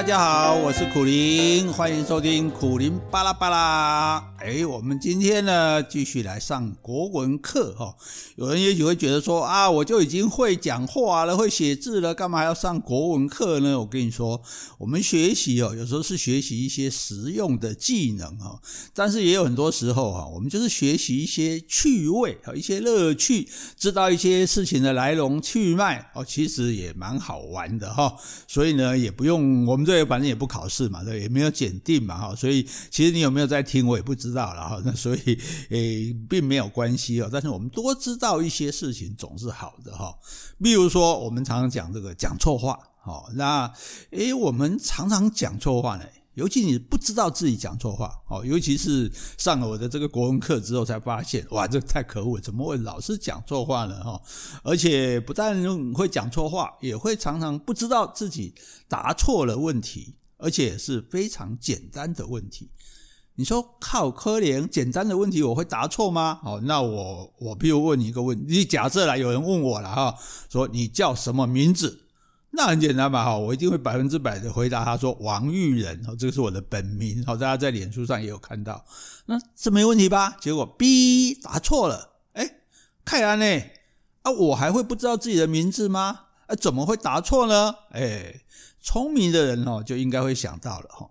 大家好，我是苦苓，欢迎收听苦苓巴拉巴拉。哎，我们今天呢继续来上国文课哈。有人也许会觉得说啊，我就已经会讲话了，会写字了，干嘛还要上国文课呢？我跟你说，我们学习哦，有时候是学习一些实用的技能哈，但是也有很多时候哈，我们就是学习一些趣味和一些乐趣，知道一些事情的来龙去脉哦，其实也蛮好玩的哈。所以呢，也不用我们对反正也不考试嘛，对，也没有检定嘛哈。所以其实你有没有在听，我也不知道。了哈，那所以诶，并没有关系哦。但是我们多知道一些事情总是好的哈。比如说，我们常常讲这个讲错话，哦，那诶，我们常常讲错话呢。尤其你不知道自己讲错话，哦，尤其是上了我的这个国文课之后，才发现，哇，这太可恶了，怎么会老是讲错话呢？哈，而且不但会讲错话，也会常常不知道自己答错了问题，而且是非常简单的问题。你说靠可怜简单的问题我会答错吗？哦，那我我比如问你一个问题，你假设啦，有人问我了哈，说你叫什么名字？那很简单嘛？哈，我一定会百分之百的回答他说王玉仁，这个是我的本名。好，大家在脸书上也有看到，那这没问题吧？结果 B 答错了，哎，看来呢，啊，我还会不知道自己的名字吗？啊，怎么会答错呢？哎，聪明的人哦，就应该会想到了哈。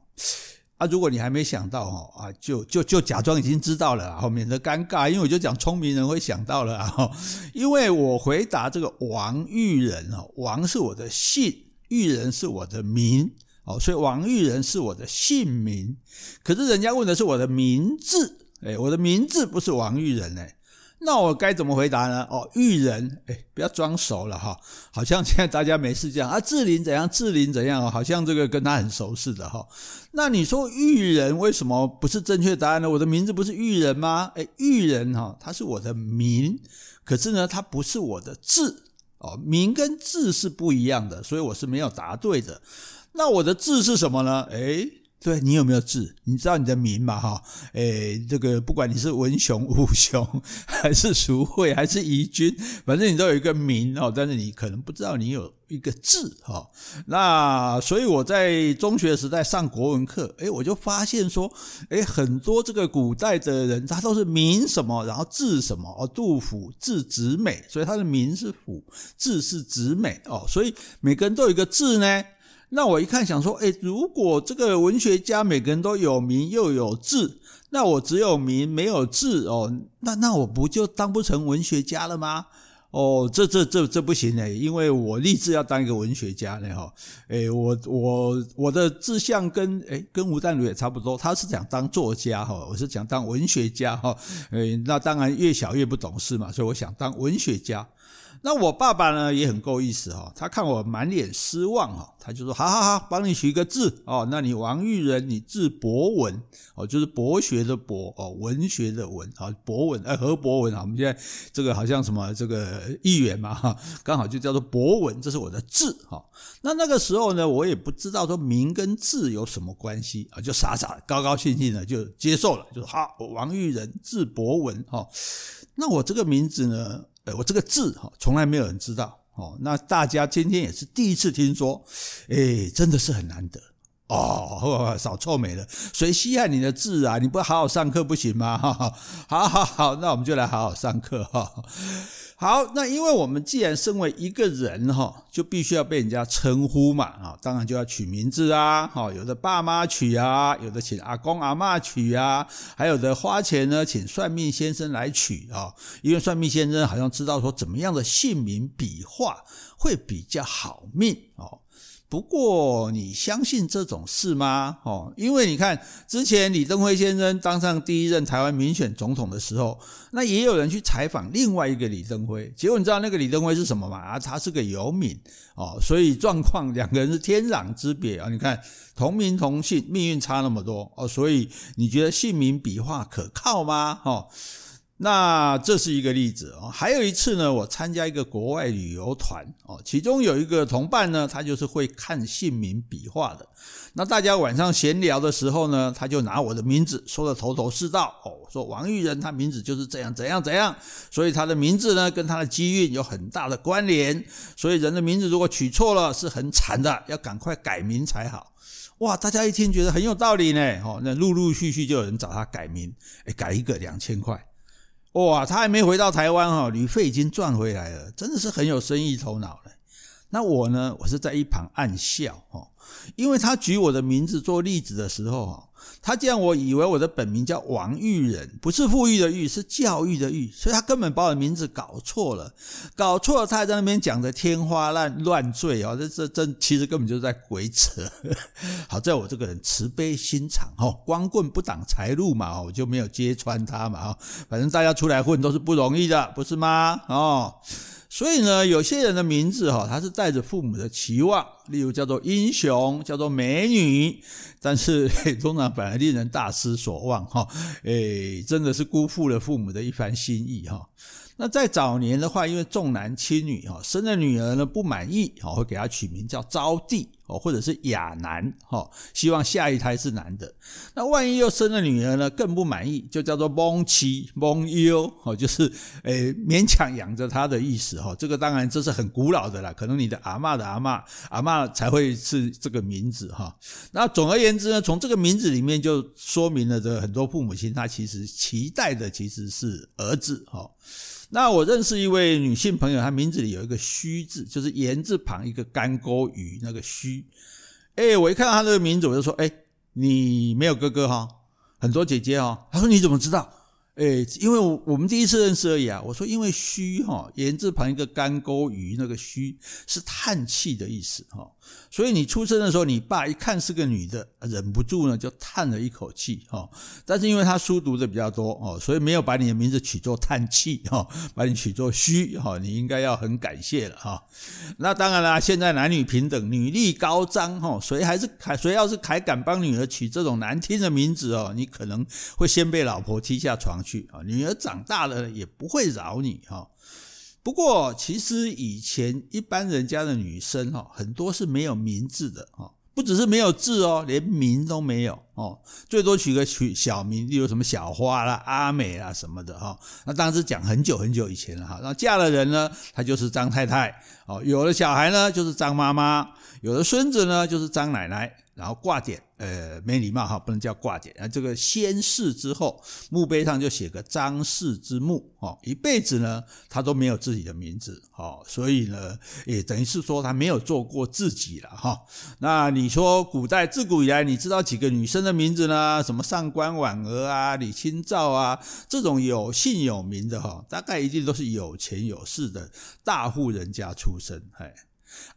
啊，如果你还没想到哦啊，就就就假装已经知道了，好免得尴尬。因为我就讲聪明人会想到了啊，因为我回答这个王玉人哦，王是我的姓，玉人是我的名哦，所以王玉人是我的姓名。可是人家问的是我的名字，哎，我的名字不是王玉人哎。那我该怎么回答呢？哦，玉人，哎，不要装熟了哈，好像现在大家没事这样啊。志玲怎样？志玲怎样？好像这个跟他很熟似的哈。那你说玉人为什么不是正确答案呢？我的名字不是玉人吗？哎，玉人哈，他是我的名，可是呢，他不是我的字哦。名跟字是不一样的，所以我是没有答对的。那我的字是什么呢？哎。对，你有没有字？你知道你的名嘛？哈，诶，这个不管你是文雄、武雄，还是淑惠，还是仪君，反正你都有一个名哦。但是你可能不知道你有一个字哈。那所以我在中学时代上国文课，诶，我就发现说，诶，很多这个古代的人他都是名什么，然后字什么哦。杜甫字子美，所以他的名是甫，字是子美哦。所以每个人都有一个字呢。那我一看想说，诶，如果这个文学家每个人都有名又有字，那我只有名没有字哦，那那我不就当不成文学家了吗？哦，这这这这不行诶，因为我立志要当一个文学家呢哈。诶，我我我的志向跟诶跟吴淡如也差不多，他是想当作家哈，我是想当文学家哈。诶，那当然越小越不懂事嘛，所以我想当文学家。那我爸爸呢也很够意思哈，他看我满脸失望哈，他就说：好好好，帮你取一个字哦。那你王玉仁，你字博文哦，就是博学的博哦，文学的文啊，博文哎，何博文啊？我们现在这个好像什么这个议员嘛哈，刚好就叫做博文，这是我的字哈。那那个时候呢，我也不知道说名跟字有什么关系啊，就傻傻高高兴兴的就接受了，就说好，王玉仁字博文哈。那我这个名字呢？我这个字哈，从来没有人知道哦。那大家今天也是第一次听说，哎，真的是很难得哦。少臭美了，谁稀罕你的字啊？你不好好上课不行吗？好好好，那我们就来好好上课哈。好，那因为我们既然身为一个人哈，就必须要被人家称呼嘛啊，当然就要取名字啊，哈，有的爸妈取啊，有的请阿公阿嬷取啊，还有的花钱呢，请算命先生来取啊，因为算命先生好像知道说怎么样的姓名笔画会比较好命哦。不过，你相信这种事吗？哦，因为你看，之前李登辉先生当上第一任台湾民选总统的时候，那也有人去采访另外一个李登辉，结果你知道那个李登辉是什么吗？啊，他是个游民哦，所以状况两个人是天壤之别啊！你看，同名同姓，命运差那么多哦，所以你觉得姓名笔画可靠吗？哦。那这是一个例子哦，还有一次呢，我参加一个国外旅游团哦，其中有一个同伴呢，他就是会看姓名笔画的。那大家晚上闲聊的时候呢，他就拿我的名字说的头头是道哦，说王玉仁他名字就是这样怎样怎样，所以他的名字呢跟他的机运有很大的关联，所以人的名字如果取错了是很惨的，要赶快改名才好。哇，大家一听觉得很有道理呢，哦，那陆陆续续就有人找他改名，哎，改一个两千块。哇，他还没回到台湾哈，旅费已经赚回来了，真的是很有生意头脑了。那我呢，我是在一旁暗笑哈，因为他举我的名字做例子的时候哈。他这样，我以为我的本名叫王玉仁，不是富裕的裕，是教育的育，所以他根本把我的名字搞错了，搞错了，他还在那边讲的天花乱乱坠哦，这这这其实根本就是在鬼扯。好在我这个人慈悲心肠哦，光棍不挡财路嘛，我就没有揭穿他嘛，反正大家出来混都是不容易的，不是吗？哦。所以呢，有些人的名字哈，他是带着父母的期望，例如叫做英雄，叫做美女，但是 通常反而令人大失所望哈，诶，真的是辜负了父母的一番心意哈。那在早年的话，因为重男轻女哈，生了女儿呢不满意，哦，会给她取名叫招娣哦，或者是亚男哈，希望下一胎是男的。那万一又生了女儿呢，更不满意，就叫做蒙妻蒙优哦，就是诶勉强养着她的意思哈。这个当然这是很古老的啦，可能你的阿嬷的阿嬷阿嬷嬷才会是这个名字哈。那总而言之呢，从这个名字里面就说明了这很多父母亲他其实期待的其实是儿子哈。那我认识一位女性朋友，她名字里有一个虚字，就是言字旁一个干钩鱼那个虚。哎，我一看到她这个名字，我就说：哎，你没有哥哥哈，很多姐姐哈。她说：你怎么知道？诶，因为我们第一次认识而已啊。我说，因为虚哈，言字旁一个干钩鱼，那个虚是叹气的意思哈。所以你出生的时候，你爸一看是个女的，忍不住呢就叹了一口气哈。但是因为他书读的比较多哦，所以没有把你的名字取作叹气哈，把你取作虚哈。你应该要很感谢了哈。那当然啦，现在男女平等，女力高涨哈，谁还是还谁要是还敢帮女儿取这种难听的名字哦，你可能会先被老婆踢下床去。啊，女儿长大了也不会饶你哈。不过，其实以前一般人家的女生哈，很多是没有名字的哈。不只是没有字哦，连名都没有哦，最多取个取小名，例如什么小花啦、阿美啦什么的哈。那当时讲很久很久以前了哈。那嫁了人呢，她就是张太太哦。有了小孩呢，就是张妈妈；有了孙子呢，就是张奶奶。然后挂点，呃，没礼貌哈，不能叫挂点。啊，这个先逝之后，墓碑上就写个张氏之墓，哦，一辈子呢，他都没有自己的名字，哦，所以呢，也等于是说他没有做过自己了，哈。那你说古代自古以来，你知道几个女生的名字呢？什么上官婉儿啊、李清照啊，这种有姓有名的哈，大概一定都是有钱有势的大户人家出身，嘿。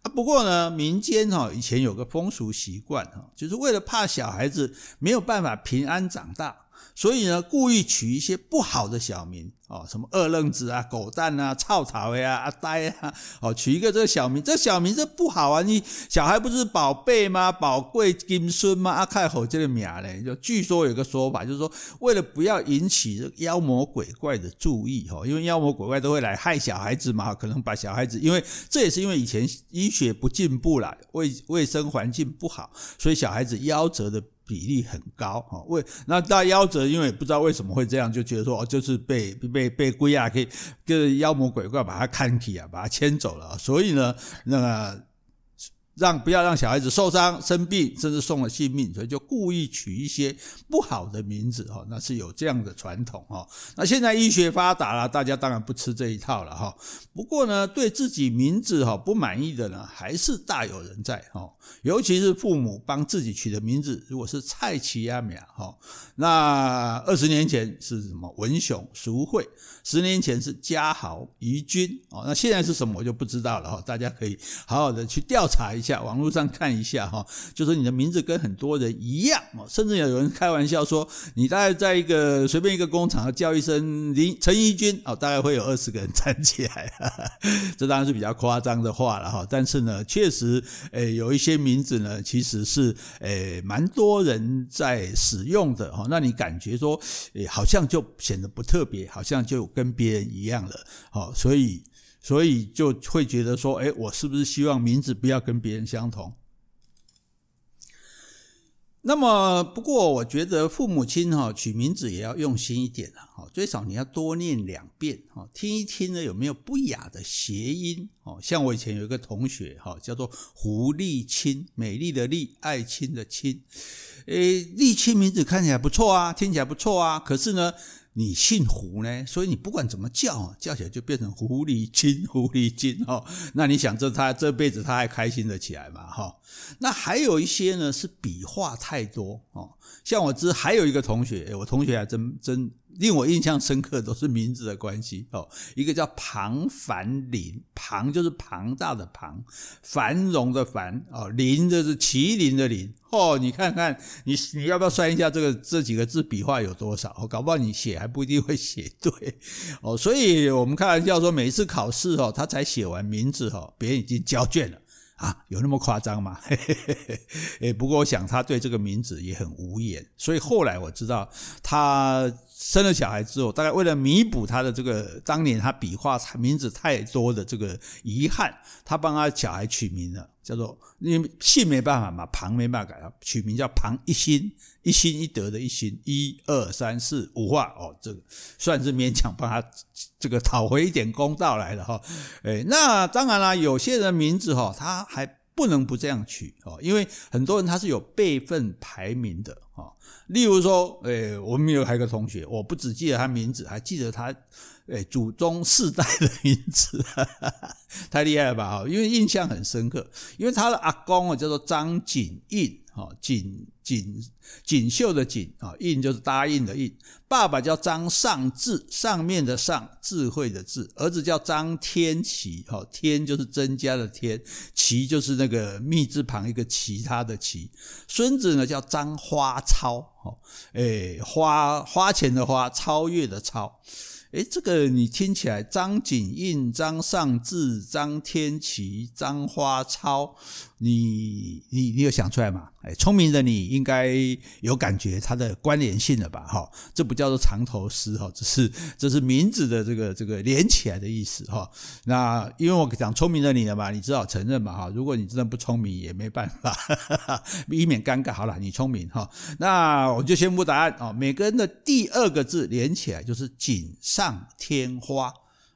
啊，不过呢，民间哈以前有个风俗习惯哈，就是为了怕小孩子没有办法平安长大，所以呢，故意取一些不好的小名。哦，什么二愣子啊、狗蛋啊、臭草呀、阿呆啊，哦，取一个这个小名，这小名这不好啊！你小孩不是宝贝吗？宝贵金孙吗？阿开吼这个名嘞，就据说有个说法，就是说为了不要引起这妖魔鬼怪的注意，哈，因为妖魔鬼怪都会来害小孩子嘛，可能把小孩子，因为这也是因为以前医学不进步了，卫卫生环境不好，所以小孩子夭折的。比例很高啊，为那大夭折，因为不知道为什么会这样，就觉得说哦，就是被被被鬼啊，可以跟妖魔鬼怪把他看起啊，把他牵走了，所以呢，那个。让不要让小孩子受伤、生病，甚至送了性命，所以就故意取一些不好的名字哈，那是有这样的传统哈。那现在医学发达了，大家当然不吃这一套了哈。不过呢，对自己名字哈不满意的呢，还是大有人在哈。尤其是父母帮自己取的名字，如果是蔡奇阿米亚哈，那二十年前是什么文雄、淑慧，十年前是嘉豪、怡君哦，那现在是什么我就不知道了哈。大家可以好好的去调查一下。网络上看一下哈，就说你的名字跟很多人一样哦，甚至有人开玩笑说，你大概在一个随便一个工厂叫一声林陈怡君哦，大概会有二十个人站起来，哈哈，这当然是比较夸张的话了哈。但是呢，确实诶有一些名字呢，其实是诶蛮多人在使用的哈，那你感觉说诶好像就显得不特别，好像就跟别人一样了，好，所以。所以就会觉得说，哎，我是不是希望名字不要跟别人相同？那么，不过我觉得父母亲哈取名字也要用心一点啊，哈，最少你要多念两遍，哈，听一听呢有没有不雅的谐音，哦，像我以前有一个同学哈，叫做胡丽清，美丽的丽，爱卿的卿，诶，丽清名字看起来不错啊，听起来不错啊，可是呢。你姓胡呢，所以你不管怎么叫，叫起来就变成狐狸精、狐狸精哦。那你想，这他这辈子他还开心得起来吗？哈，那还有一些呢是笔画太多哦。像我知还有一个同学，我同学还真真令我印象深刻，都是名字的关系哦。一个叫庞繁林，庞就是庞大的庞，繁荣的繁哦，林就是麒麟的麟。哦，你看看你你要不要算一下这个这几个字笔画有多少？哦，搞不好你写还不一定会写对哦。所以我们开玩笑说，每一次考试哦，他才写完名字哦，别人已经交卷了啊，有那么夸张吗？嘿嘿嘿嘿。不过我想他对这个名字也很无言，所以后来我知道他。生了小孩之后，大概为了弥补他的这个当年他笔画名字太多的这个遗憾，他帮他小孩取名了，叫做因为姓没办法嘛，庞没办法改，取名叫庞一心，一心一德的一心，一二三四五画哦，这个算是勉强帮他这个讨回一点公道来了哈。诶，那当然了，有些人名字哈，他还不能不这样取哦，因为很多人他是有辈分排名的。例如说，诶，我们有还有一个同学，我不只记得他名字，还记得他，诶，祖宗四代的名字，太厉害了吧？哈，因为印象很深刻，因为他的阿公哦叫做张景印。好，锦锦锦绣的锦啊，印就是答应的印。爸爸叫张尚智，上面的上，智慧的智。儿子叫张天齐，好，天就是增加的天，齐就是那个密字旁一个其他的其。孙子呢叫张花超，好，诶，花花钱的花，超越的超。诶，这个你听起来，张锦印、张尚志、张天齐、张花超，你你你有想出来吗？诶，聪明的你应该有感觉它的关联性了吧？哈，这不叫做藏头诗哈，这是这是名字的这个这个连起来的意思哈。那因为我讲聪明的你了嘛，你只好承认嘛哈。如果你真的不聪明也没办法，哈哈以免尴尬。好了，你聪明哈，那我就宣布答案啊。每个人的第二个字连起来就是锦。上添花，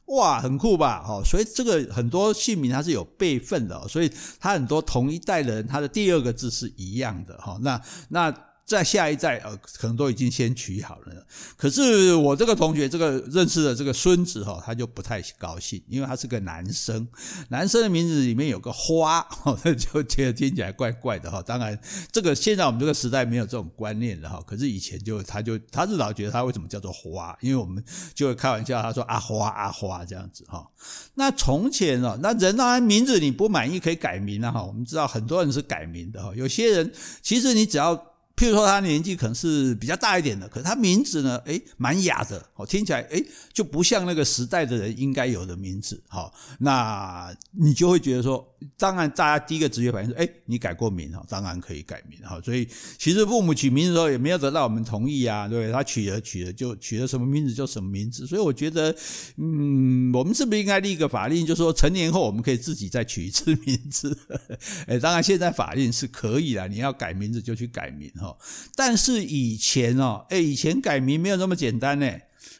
哇，很酷吧？哦，所以这个很多姓名它是有备份的，所以它很多同一代人，他的第二个字是一样的。哈，那那。在下一代，呃，可能都已经先取好了。可是我这个同学，这个认识的这个孙子哈，他就不太高兴，因为他是个男生，男生的名字里面有个花，他，就觉得听起来怪怪的哈。当然，这个现在我们这个时代没有这种观念了哈。可是以前就，他就他是老觉得他为什么叫做花，因为我们就会开玩笑，他说阿花阿花这样子哈。那从前哦，那人当然名字你不满意可以改名了哈。我们知道很多人是改名的哈，有些人其实你只要。譬如说他年纪可能是比较大一点的，可是他名字呢，诶，蛮雅的，哦，听起来诶，就不像那个时代的人应该有的名字，好，那你就会觉得说，当然大家第一个直觉反应是，诶，你改过名哈，当然可以改名哈，所以其实父母取名字的时候也没有得到我们同意啊，对不对？他取了取了就取了什么名字就什么名字，所以我觉得，嗯，我们是不是应该立一个法令，就是说成年后我们可以自己再取一次名字？诶，当然现在法令是可以啦，你要改名字就去改名哈。但是以前哦，哎，以前改名没有那么简单呢，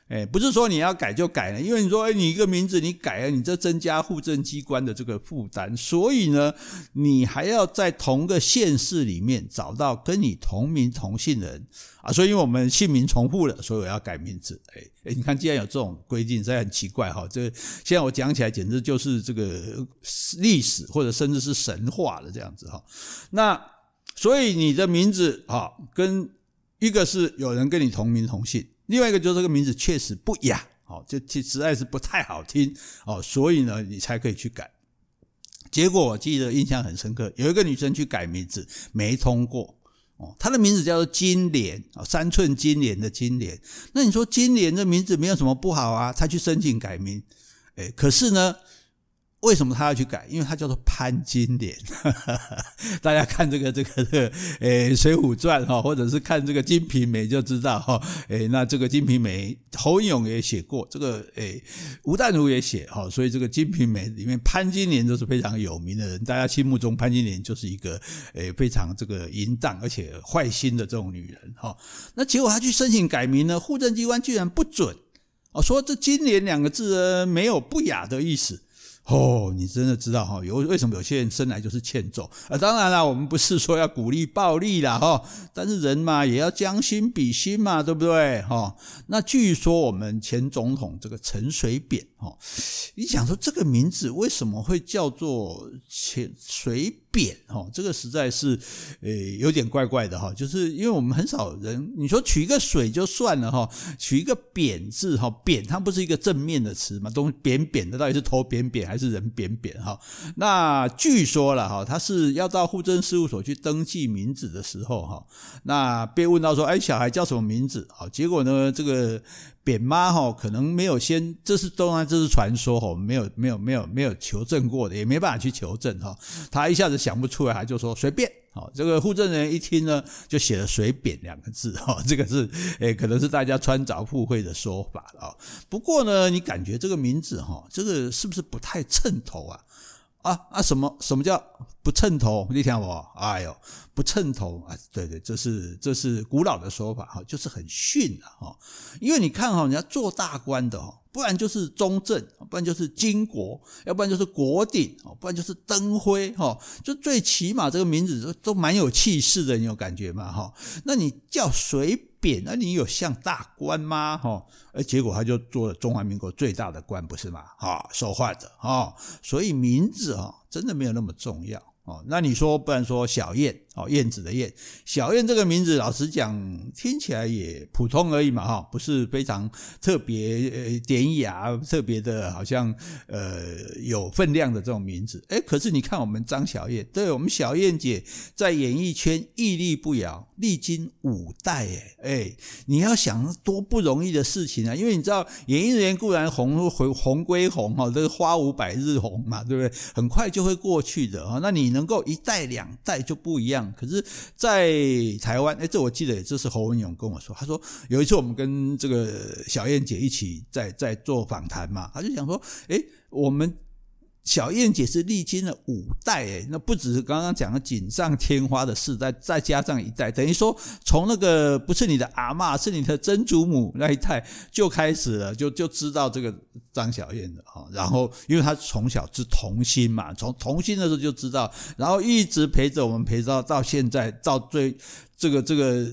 哎，不是说你要改就改了，因为你说，哎，你一个名字你改了，你这增加户政机关的这个负担，所以呢，你还要在同个县市里面找到跟你同名同姓的人。啊，所以因为我们姓名重复了，所以我要改名字，哎，哎，你看，既然有这种规定，这很奇怪哈，这现在我讲起来简直就是这个历史或者甚至是神话了这样子哈，那。所以你的名字啊，跟一个是有人跟你同名同姓，另外一个就是这个名字确实不雅，哦，就实在是不太好听哦，所以呢，你才可以去改。结果我记得印象很深刻，有一个女生去改名字没通过哦，她的名字叫做金莲啊，三寸金莲的金莲。那你说金莲这名字没有什么不好啊？她去申请改名，哎，可是呢？为什么他要去改？因为他叫做潘金莲。大家看这个这个这个，诶，《水浒传》哈，或者是看这个《金瓶梅》就知道哈。诶，那这个《金瓶梅》，侯勇也写过，这个诶，吴淡如也写哈。所以这个《金瓶梅》里面潘金莲都是非常有名的人，大家心目中潘金莲就是一个诶非常这个淫荡而且坏心的这种女人哈。那结果他去申请改名呢，户政机关居然不准哦，说这“金莲”两个字呢没有不雅的意思。哦，你真的知道哈？有为什么有些人生来就是欠揍啊？当然了，我们不是说要鼓励暴力啦哈，但是人嘛也要将心比心嘛，对不对哈？那据说我们前总统这个陈水扁哈，你想说这个名字为什么会叫做陈水扁哈？这个实在是诶有点怪怪的哈，就是因为我们很少人，你说取一个水就算了哈，取一个扁字哈，扁它不是一个正面的词嘛，都扁扁的，到底是头扁扁还是？人扁扁哈，那据说了哈，他是要到户政事务所去登记名字的时候哈，那被问到说，哎，小孩叫什么名字？好，结果呢，这个扁妈哈，可能没有先，这是当然这是传说哈，没有没有没有没有求证过的，也没办法去求证哈，他一下子想不出来，他就说随便。好，这个户政人一听呢，就写了“水扁”两个字哈，这个是诶，可能是大家穿凿附会的说法啊。不过呢，你感觉这个名字哈，这个是不是不太称头啊？啊啊，什么什么叫不称头？你听我，哎呦，不称头啊！对对，这是这是古老的说法哈，就是很逊啊哈。因为你看哈，人家做大官的哈。不然就是中正，不然就是金国，要不然就是国鼎，不然就是灯辉，哈，就最起码这个名字都都蛮有气势的，你有感觉吗？哈，那你叫水扁，那你有像大官吗？哈，而结果他就做了中华民国最大的官，不是吗？哈，说话的，哈，所以名字啊，真的没有那么重要。哦，那你说，不然说小燕哦，燕子的燕，小燕这个名字，老实讲，听起来也普通而已嘛，哈，不是非常特别呃典雅，特别的好像呃有分量的这种名字。诶，可是你看我们张小燕，对我们小燕姐在演艺圈屹立不摇，历经五代，诶诶，你要想多不容易的事情啊，因为你知道演艺人员固然红回红归红哈，这个花无百日红嘛，对不对？很快就会过去的啊，那你。能够一代两代就不一样，可是，在台湾，哎，这我记得，这是侯文勇跟我说，他说有一次我们跟这个小燕姐一起在在做访谈嘛，他就想说，哎，我们。小燕姐是历经了五代诶，那不只是刚刚讲的锦上添花的四代，再加上一代，等于说从那个不是你的阿嬷，是你的曾祖母那一代就开始了，就就知道这个张小燕的哈。然后因为她从小是童星嘛，从童星的时候就知道，然后一直陪着我们，陪到到现在，到最这个这个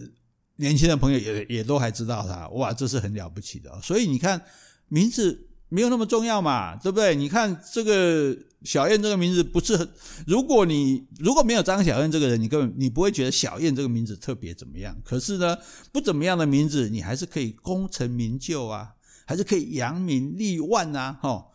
年轻的朋友也也都还知道她，哇，这是很了不起的。所以你看名字。没有那么重要嘛，对不对？你看这个小燕这个名字不是很，如果你如果没有张小燕这个人，你根本你不会觉得小燕这个名字特别怎么样。可是呢，不怎么样的名字，你还是可以功成名就啊，还是可以扬名立万啊，哈。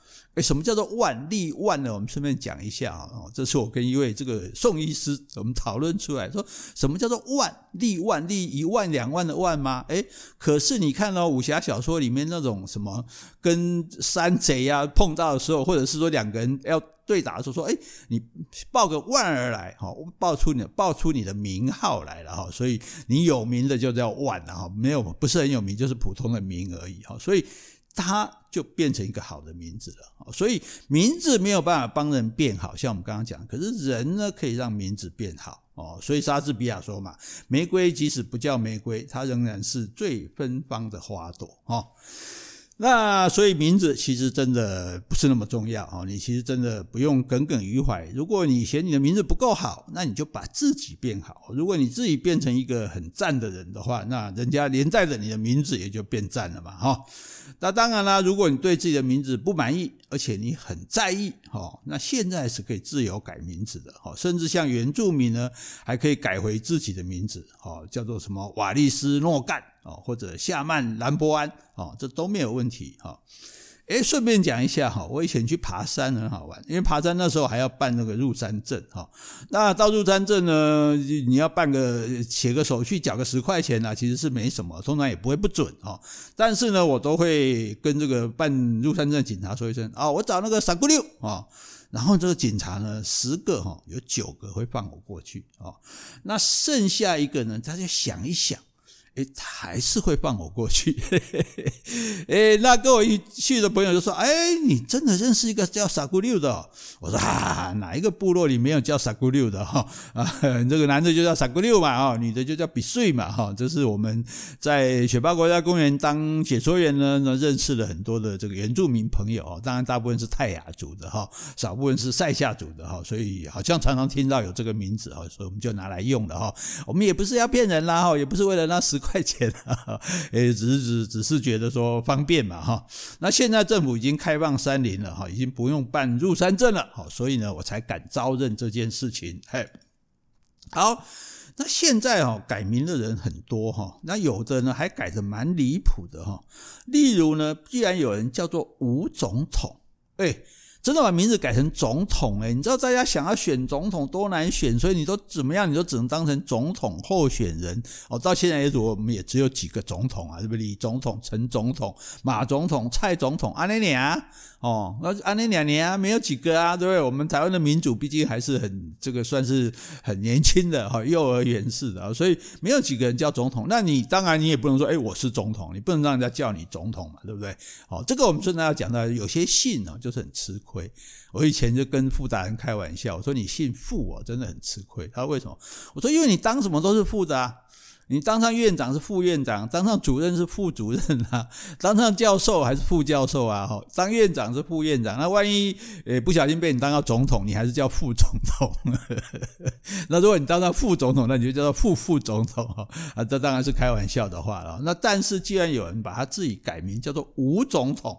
什么叫做万利万呢？我们顺便讲一下啊，这是我跟一位这个宋医师我们讨论出来说，什么叫做万利万利一万两万的万吗？诶，可是你看到武侠小说里面那种什么跟山贼啊碰到的时候，或者是说两个人要对打的时候，说诶，你报个万儿来哈，报出你报出你的名号来了哈，所以你有名的就叫万啊，没有不是很有名，就是普通的名而已哈，所以。它就变成一个好的名字了，所以名字没有办法帮人变好，像我们刚刚讲，可是人呢可以让名字变好哦。所以莎士比亚说嘛，玫瑰即使不叫玫瑰，它仍然是最芬芳的花朵哦。那所以名字其实真的不是那么重要哦，你其实真的不用耿耿于怀。如果你嫌你的名字不够好，那你就把自己变好。如果你自己变成一个很赞的人的话，那人家连带着你的名字也就变赞了嘛，哈。那当然啦，如果你对自己的名字不满意，而且你很在意，哦，那现在是可以自由改名字的，哈，甚至像原住民呢，还可以改回自己的名字，哈，叫做什么瓦利斯诺干，哦或者夏曼兰博安，哦这都没有问题，哈。哎，顺便讲一下哈，我以前去爬山很好玩，因为爬山那时候还要办那个入山证哈。那到入山证呢，你要办个写个手续，缴个十块钱啊，其实是没什么，通常也不会不准哦。但是呢，我都会跟这个办入山证的警察说一声啊，我找那个傻姑六啊，然后这个警察呢，十个哈，有九个会放我过去啊，那剩下一个呢，他就想一想。哎，他还是会放我过去。哎，那跟我一去的朋友就说：“哎，你真的认识一个叫傻姑六的？”我说：“啊，哪一个部落里没有叫傻姑六的哈？啊，这个男的就叫傻姑六嘛，啊，女的就叫比岁嘛，哈。这是我们在雪霸国家公园当解说员呢，认识了很多的这个原住民朋友啊。当然，大部分是泰雅族的哈，少部分是赛夏族的哈。所以好像常常听到有这个名字哈，所以我们就拿来用了哈。我们也不是要骗人啦哈，也不是为了那十块。块钱啊，诶，只是只只是觉得说方便嘛哈。那现在政府已经开放山林了哈，已经不用办入山证了，好，所以呢，我才敢招认这件事情。嘿，好，那现在哦，改名的人很多哈，那有的呢还改的蛮离谱的哈。例如呢，居然有人叫做吴总统，诶真的把名字改成总统诶，你知道大家想要选总统多难选，所以你都怎么样，你都只能当成总统候选人哦。到现在为止，我们也只有几个总统啊，是不是？李总统、陈总统、马总统、蔡总统，阿内亚哦，那阿内两年啊，没有几个啊，对不对？我们台湾的民主毕竟还是很这个算是很年轻的哈，幼儿园式的，所以没有几个人叫总统。那你当然你也不能说，诶，我是总统，你不能让人家叫你总统嘛，对不对？哦，这个我们顺带要讲到，有些姓呢就是很吃亏。我以前就跟傅达人开玩笑，我说你姓傅哦，真的很吃亏。他说为什么？我说因为你当什么都是副的啊，你当上院长是副院长，当上主任是副主任啊，当上教授还是副教授啊，哈，当院长是副院长。那万一诶不小心被你当到总统，你还是叫副总统。那如果你当上副总统，那你就叫做副副总统哈啊，这当然是开玩笑的话了。那但是既然有人把他自己改名叫做吴总统。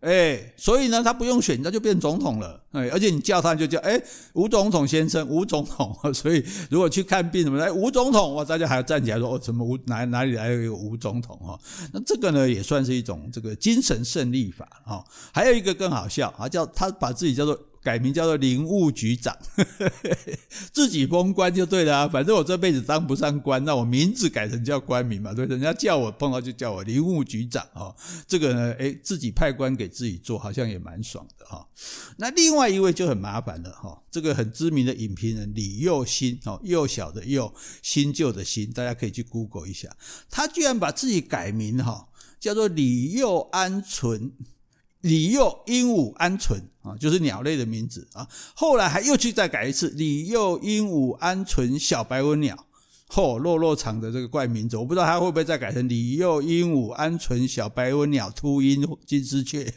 哎，所以呢，他不用选，他就变总统了。哎，而且你叫他就叫哎，吴总统先生，吴总统。所以如果去看病什么的，吴总统，哇，大家还要站起来说哦，什么吴哪哪里来一个吴总统哈？那这个呢，也算是一种这个精神胜利法哈。还有一个更好笑啊，叫他把自己叫做。改名叫做林务局长，自己封官就对了啊。反正我这辈子当不上官，那我名字改成叫官名嘛，对，人家叫我碰到就叫我林务局长哦。这个呢，诶，自己派官给自己做，好像也蛮爽的哈。那另外一位就很麻烦了哈，这个很知名的影评人李幼新哦，幼小的幼，新旧的新，大家可以去 Google 一下，他居然把自己改名哈，叫做李幼安存。李幼鹦鹉鹌鹑啊，就是鸟类的名字啊。后来还又去再改一次，李幼鹦鹉鹌鹑小白文鸟，嚯，落落长的这个怪名字，我不知道他会不会再改成李幼鹦鹉鹌鹑小白文鸟秃鹰金丝雀。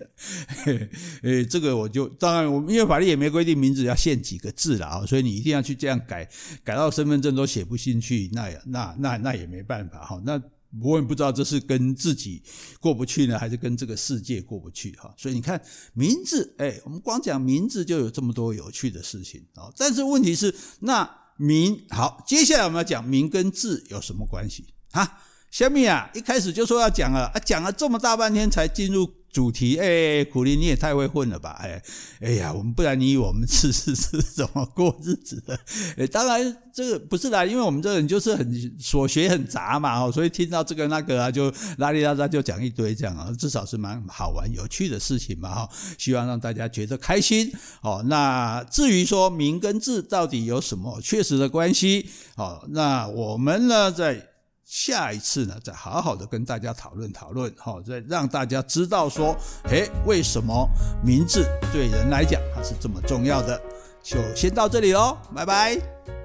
诶，这个我就当然，我们因为法律也没规定名字要限几个字了啊，所以你一定要去这样改，改到身份证都写不进去，那那那那也没办法哈，那。我也不知道这是跟自己过不去呢，还是跟这个世界过不去哈。所以你看名字，哎，我们光讲名字就有这么多有趣的事情啊。但是问题是，那名好，接下来我们要讲名跟字有什么关系哈？小米啊，一开始就说要讲了啊，讲了这么大半天才进入。主题哎，苦力你也太会混了吧哎，哎呀，我们不然你以为我们是是是怎么过日子的？哎，当然这个不是啦，因为我们这人就是很所学很杂嘛哦，所以听到这个那个啊，就拉里拉杂就讲一堆这样啊，至少是蛮好玩有趣的事情嘛哈，希望让大家觉得开心哦。那至于说名跟字到底有什么确实的关系哦，那我们呢在。下一次呢，再好好的跟大家讨论讨论，好，再让大家知道说，诶，为什么名字对人来讲它是这么重要的？就先到这里喽，拜拜。